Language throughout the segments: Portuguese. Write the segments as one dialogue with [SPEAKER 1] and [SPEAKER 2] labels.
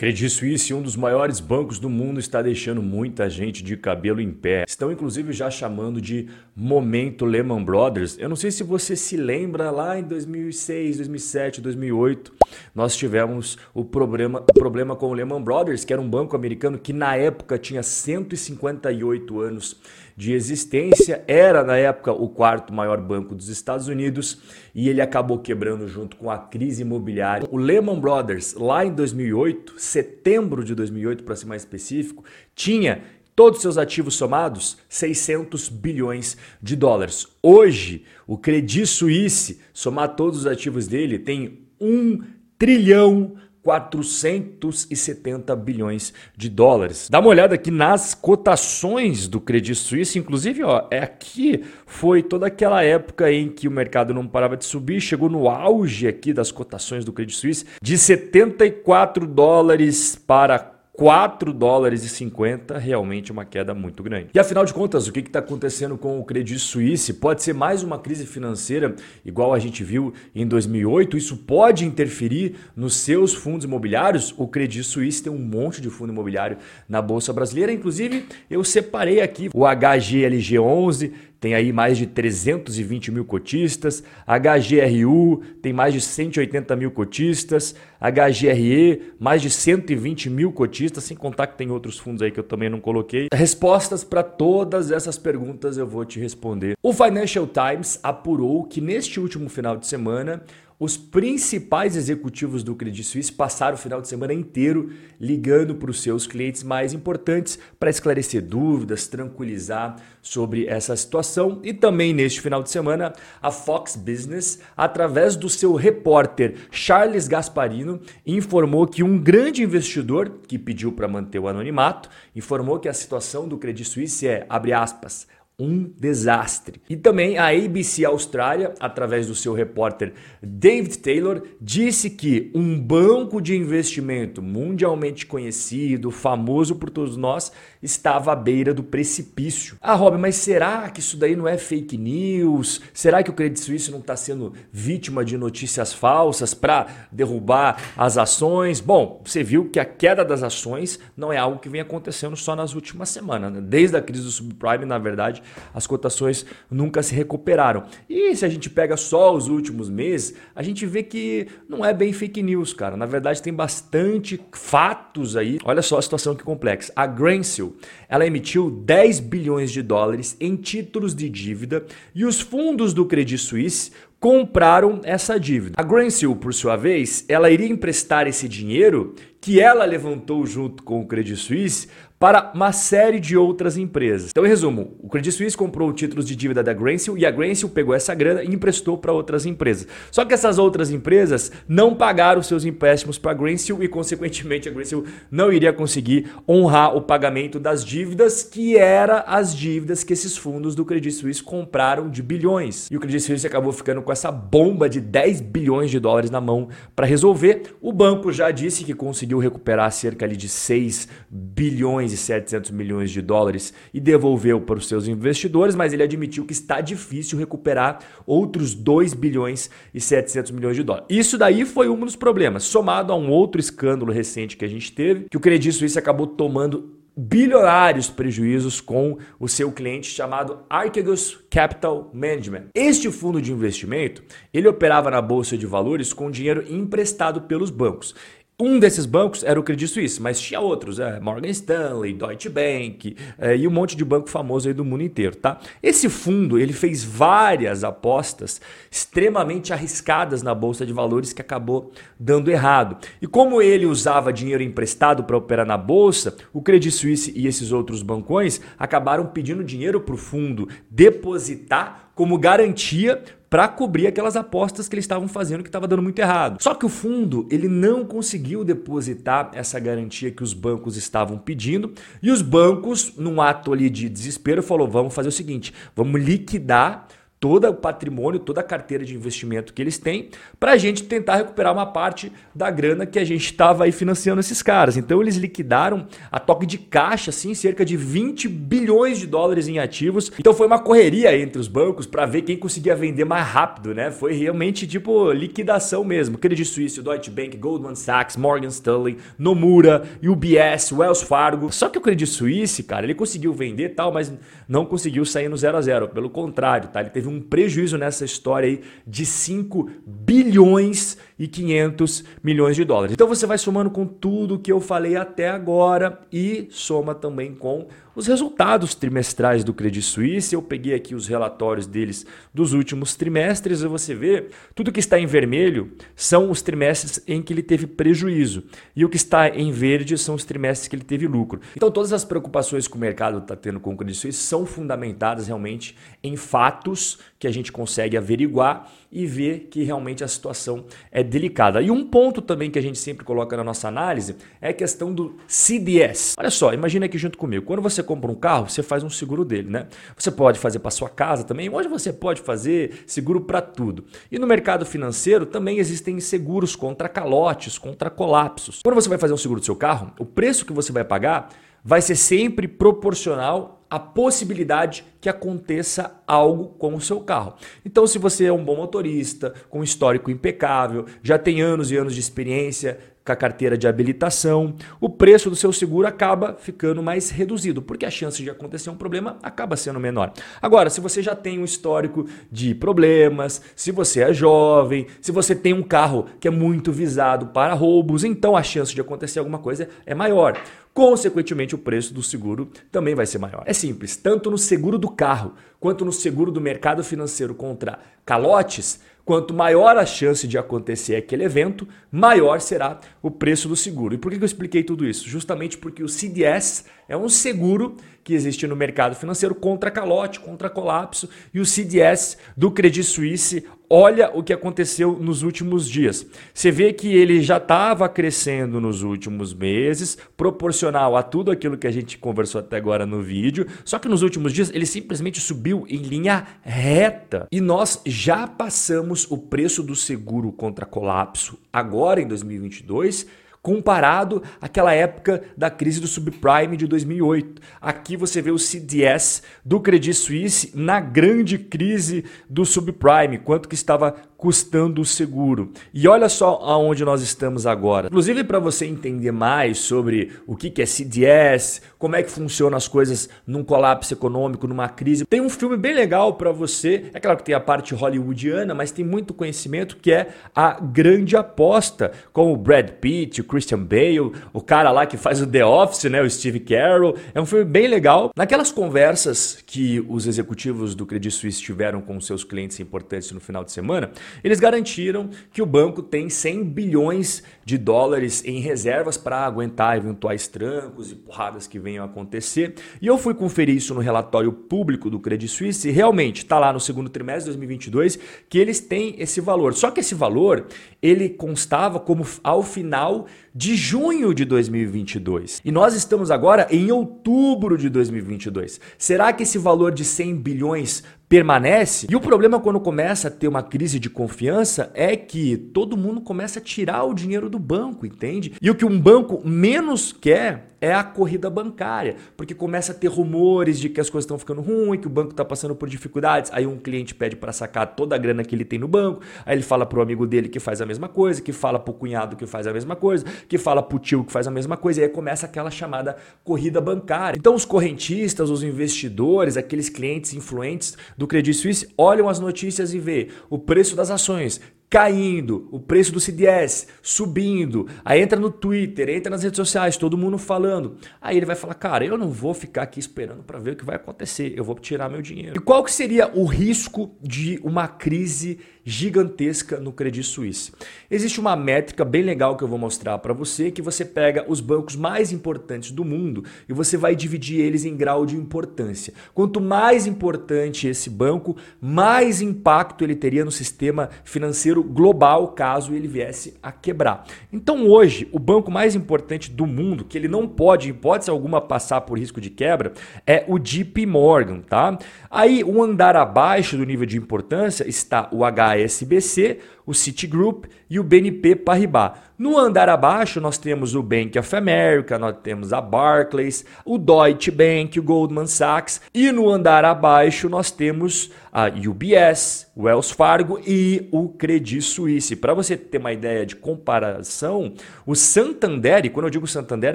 [SPEAKER 1] Credit Suisse, um dos maiores bancos do mundo, está deixando muita gente de cabelo em pé. Estão inclusive já chamando de momento Lehman Brothers. Eu não sei se você se lembra lá em 2006, 2007, 2008, nós tivemos o problema, o problema com o Lehman Brothers, que era um banco americano que na época tinha 158 anos de existência, era na época o quarto maior banco dos Estados Unidos e ele acabou quebrando junto com a crise imobiliária. O Lehman Brothers, lá em 2008, setembro de 2008 para ser mais específico, tinha todos seus ativos somados 600 bilhões de dólares. Hoje, o Credit Suisse, somar todos os ativos dele, tem 1 trilhão 470 bilhões de dólares. Dá uma olhada aqui nas cotações do Credit Suisse, inclusive, ó, é aqui foi toda aquela época em que o mercado não parava de subir, chegou no auge aqui das cotações do Credit Suisse de 74 dólares para 4 dólares e 50, realmente uma queda muito grande. E afinal de contas, o que está acontecendo com o Credit Suisse? Pode ser mais uma crise financeira, igual a gente viu em 2008? Isso pode interferir nos seus fundos imobiliários? O Credit Suisse tem um monte de fundo imobiliário na Bolsa Brasileira. Inclusive, eu separei aqui o HGLG11, tem aí mais de 320 mil cotistas, HGRU tem mais de 180 mil cotistas, HGRE mais de 120 mil cotistas, sem contar que tem outros fundos aí que eu também não coloquei. Respostas para todas essas perguntas eu vou te responder. O Financial Times apurou que neste último final de semana os principais executivos do Credit Suisse passaram o final de semana inteiro ligando para os seus clientes mais importantes para esclarecer dúvidas, tranquilizar sobre essa situação. E também neste final de semana, a Fox Business, através do seu repórter Charles Gasparino, informou que um grande investidor que pediu para manter o anonimato informou que a situação do Credit Suisse é, abre aspas, um desastre. E também a ABC Austrália, através do seu repórter David Taylor, disse que um banco de investimento mundialmente conhecido, famoso por todos nós, estava à beira do precipício. Ah, Rob, mas será que isso daí não é fake news? Será que o Credit Suisse não está sendo vítima de notícias falsas para derrubar as ações? Bom, você viu que a queda das ações não é algo que vem acontecendo só nas últimas semanas. Né? Desde a crise do subprime, na verdade, as cotações nunca se recuperaram. E se a gente pega só os últimos meses, a gente vê que não é bem fake news, cara. Na verdade, tem bastante fatos aí. Olha só a situação que complexa. A Greensill, ela emitiu 10 bilhões de dólares em títulos de dívida e os fundos do Credit Suisse compraram essa dívida. A Greensill, por sua vez, ela iria emprestar esse dinheiro que ela levantou junto com o Credit Suisse para uma série de outras empresas. Então, em resumo, o Credit Suisse comprou títulos de dívida da Greensill e a Greensill pegou essa grana e emprestou para outras empresas. Só que essas outras empresas não pagaram seus empréstimos para a Greensill e, consequentemente, a Greensill não iria conseguir honrar o pagamento das dívidas, que era as dívidas que esses fundos do Credit Suisse compraram de bilhões. E o Credit Suisse acabou ficando com essa bomba de 10 bilhões de dólares na mão para resolver. O banco já disse que conseguiu recuperar cerca de 6 bilhões e 700 milhões de dólares e devolveu para os seus investidores, mas ele admitiu que está difícil recuperar outros 2 bilhões e 700 milhões de dólares. Isso daí foi um dos problemas, somado a um outro escândalo recente que a gente teve, que o Credit Suisse acabou tomando bilionários prejuízos com o seu cliente chamado Archegos Capital Management. Este fundo de investimento, ele operava na bolsa de valores com dinheiro emprestado pelos bancos. Um desses bancos era o Credit Suisse, mas tinha outros, é, Morgan Stanley, Deutsche Bank é, e um monte de banco famoso aí do mundo inteiro, tá? Esse fundo ele fez várias apostas extremamente arriscadas na bolsa de valores que acabou dando errado. E como ele usava dinheiro emprestado para operar na bolsa, o Credit Suisse e esses outros bancões acabaram pedindo dinheiro para o fundo depositar como garantia para cobrir aquelas apostas que eles estavam fazendo que estava dando muito errado. Só que o fundo ele não conseguiu depositar essa garantia que os bancos estavam pedindo e os bancos, num ato ali de desespero, falou: vamos fazer o seguinte, vamos liquidar todo o patrimônio, toda a carteira de investimento que eles têm, para a gente tentar recuperar uma parte da grana que a gente estava aí financiando esses caras. Então eles liquidaram a toque de caixa, assim, cerca de 20 bilhões de dólares em ativos. Então foi uma correria entre os bancos para ver quem conseguia vender mais rápido, né? Foi realmente tipo liquidação mesmo. Credit Suisse, Deutsche Bank, Goldman Sachs, Morgan Stanley, Nomura, UBS, Wells Fargo. Só que o Credit Suisse, cara, ele conseguiu vender tal, mas não conseguiu sair no zero a zero. Pelo contrário, tá? Ele teve um prejuízo nessa história aí de 5 bilhões e 500 milhões de dólares. Então você vai somando com tudo que eu falei até agora e soma também com os resultados trimestrais do Credit Suisse. Eu peguei aqui os relatórios deles dos últimos trimestres e você vê, tudo que está em vermelho são os trimestres em que ele teve prejuízo e o que está em verde são os trimestres que ele teve lucro. Então todas as preocupações que o mercado está tendo com o Credit Suisse são fundamentadas realmente em fatos que a gente consegue averiguar e ver que realmente a situação é delicada. E um ponto também que a gente sempre coloca na nossa análise é a questão do CDS. Olha só, imagina aqui junto comigo. Quando você compra um carro, você faz um seguro dele, né? Você pode fazer para sua casa também, hoje você pode fazer seguro para tudo. E no mercado financeiro também existem seguros contra calotes, contra colapsos. Quando você vai fazer um seguro do seu carro, o preço que você vai pagar vai ser sempre proporcional à possibilidade que aconteça algo com o seu carro. Então, se você é um bom motorista, com histórico impecável, já tem anos e anos de experiência, com a carteira de habilitação, o preço do seu seguro acaba ficando mais reduzido, porque a chance de acontecer um problema acaba sendo menor. Agora, se você já tem um histórico de problemas, se você é jovem, se você tem um carro que é muito visado para roubos, então a chance de acontecer alguma coisa é maior. Consequentemente, o preço do seguro também vai ser maior. É simples, tanto no seguro do carro quanto no seguro do mercado financeiro contra calotes, Quanto maior a chance de acontecer aquele evento, maior será o preço do seguro. E por que eu expliquei tudo isso? Justamente porque o CDS é um seguro que existe no mercado financeiro contra calote, contra colapso, e o CDS do Credit Suisse olha o que aconteceu nos últimos dias. Você vê que ele já estava crescendo nos últimos meses, proporcional a tudo aquilo que a gente conversou até agora no vídeo, só que nos últimos dias ele simplesmente subiu em linha reta. E nós já passamos o preço do seguro contra colapso agora em 2022 comparado àquela época da crise do subprime de 2008. Aqui você vê o CDS do Credit Suisse na grande crise do subprime, quanto que estava custando o seguro. E olha só aonde nós estamos agora. Inclusive para você entender mais sobre o que é CDS, como é que funcionam as coisas num colapso econômico, numa crise, tem um filme bem legal para você. É claro que tem a parte hollywoodiana, mas tem muito conhecimento que é a grande aposta, com o Brad Pitt, Christian Bale, o cara lá que faz o The Office, né, o Steve Carell. É um filme bem legal. Naquelas conversas que os executivos do Credit Suisse tiveram com seus clientes importantes no final de semana, eles garantiram que o banco tem 100 bilhões de dólares em reservas para aguentar eventuais trancos e porradas que venham a acontecer. E eu fui conferir isso no relatório público do Credit Suisse e realmente está lá no segundo trimestre de 2022 que eles têm esse valor. Só que esse valor ele constava como ao final de junho de 2022. E nós estamos agora em outubro de 2022. Será que esse valor de 100 bilhões permanece. E o problema quando começa a ter uma crise de confiança é que todo mundo começa a tirar o dinheiro do banco, entende? E o que um banco menos quer é a corrida bancária, porque começa a ter rumores de que as coisas estão ficando ruins, que o banco está passando por dificuldades. Aí um cliente pede para sacar toda a grana que ele tem no banco, aí ele fala pro amigo dele que faz a mesma coisa, que fala pro cunhado que faz a mesma coisa, que fala pro tio que faz a mesma coisa, e aí começa aquela chamada corrida bancária. Então os correntistas, os investidores, aqueles clientes influentes do Credit Suisse olham as notícias e vê o preço das ações caindo, o preço do CDS subindo, aí entra no Twitter, entra nas redes sociais, todo mundo falando. Aí ele vai falar: "Cara, eu não vou ficar aqui esperando para ver o que vai acontecer, eu vou tirar meu dinheiro". E qual que seria o risco de uma crise gigantesca no Credit Suisse? Existe uma métrica bem legal que eu vou mostrar para você, que você pega os bancos mais importantes do mundo e você vai dividir eles em grau de importância. Quanto mais importante esse banco, mais impacto ele teria no sistema financeiro financeiro global caso ele viesse a quebrar. Então hoje, o banco mais importante do mundo, que ele não pode, em hipótese alguma, passar por risco de quebra, é o JP Morgan, tá? Aí, um andar abaixo do nível de importância está o HSBC, o Citigroup e o BNP Paribas. No andar abaixo, nós temos o Bank of America, nós temos a Barclays, o Deutsche Bank, o Goldman Sachs. E no andar abaixo, nós temos a UBS, o Wells Fargo e o Credit Suisse. Para você ter uma ideia de comparação, o Santander, e quando eu digo Santander,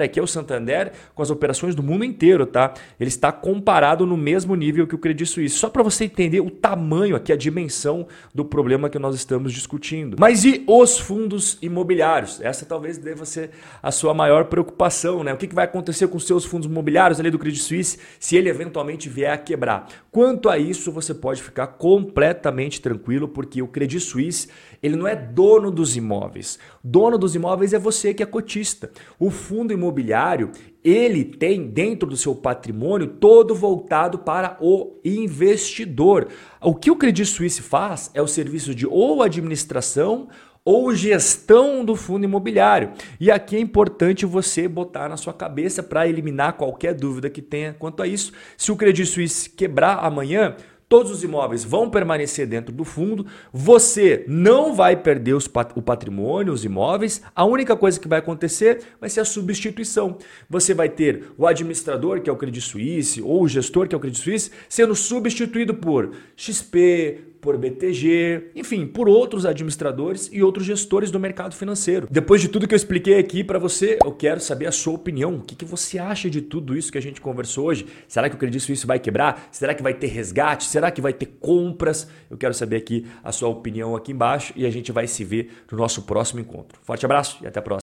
[SPEAKER 1] aqui é o Santander com as operações do mundo inteiro, tá? Ele está comparado no mesmo nível que o Credit Suisse. Só para você entender o tamanho aqui, a dimensão do problema que nós estamos discutindo. Mas e os fundos imobiliários? Essa talvez deva ser a sua maior preocupação, né? O que vai acontecer com os seus fundos imobiliários ali do Credit Suisse se ele eventualmente vier a quebrar? Quanto a isso, você pode ficar completamente tranquilo, porque o Credit Suisse ele não é dono dos imóveis. Dono dos imóveis é você que é cotista. O fundo imobiliário ele tem dentro do seu patrimônio todo voltado para o investidor. O que o Credit Suisse faz é o serviço de ou administração ou gestão do fundo imobiliário. E aqui é importante você botar na sua cabeça para eliminar qualquer dúvida que tenha quanto a isso. Se o Credit Suisse quebrar amanhã, Todos os imóveis vão permanecer dentro do fundo, você não vai perder os, o patrimônio, os imóveis, a única coisa que vai acontecer vai ser a substituição. Você vai ter o administrador, que é o Credit Suisse, ou o gestor, que é o Credit Suisse, sendo substituído por XP, por BTG, enfim, por outros administradores e outros gestores do mercado financeiro. Depois de tudo que eu expliquei aqui para você, eu quero saber a sua opinião. O que, que você acha de tudo isso que a gente conversou hoje? Será que o Credit Suisse vai quebrar? Será que vai ter resgate? Será que vai ter compras? Eu quero saber aqui a sua opinião aqui embaixo e a gente vai se ver no nosso próximo encontro. Forte abraço e até a próxima.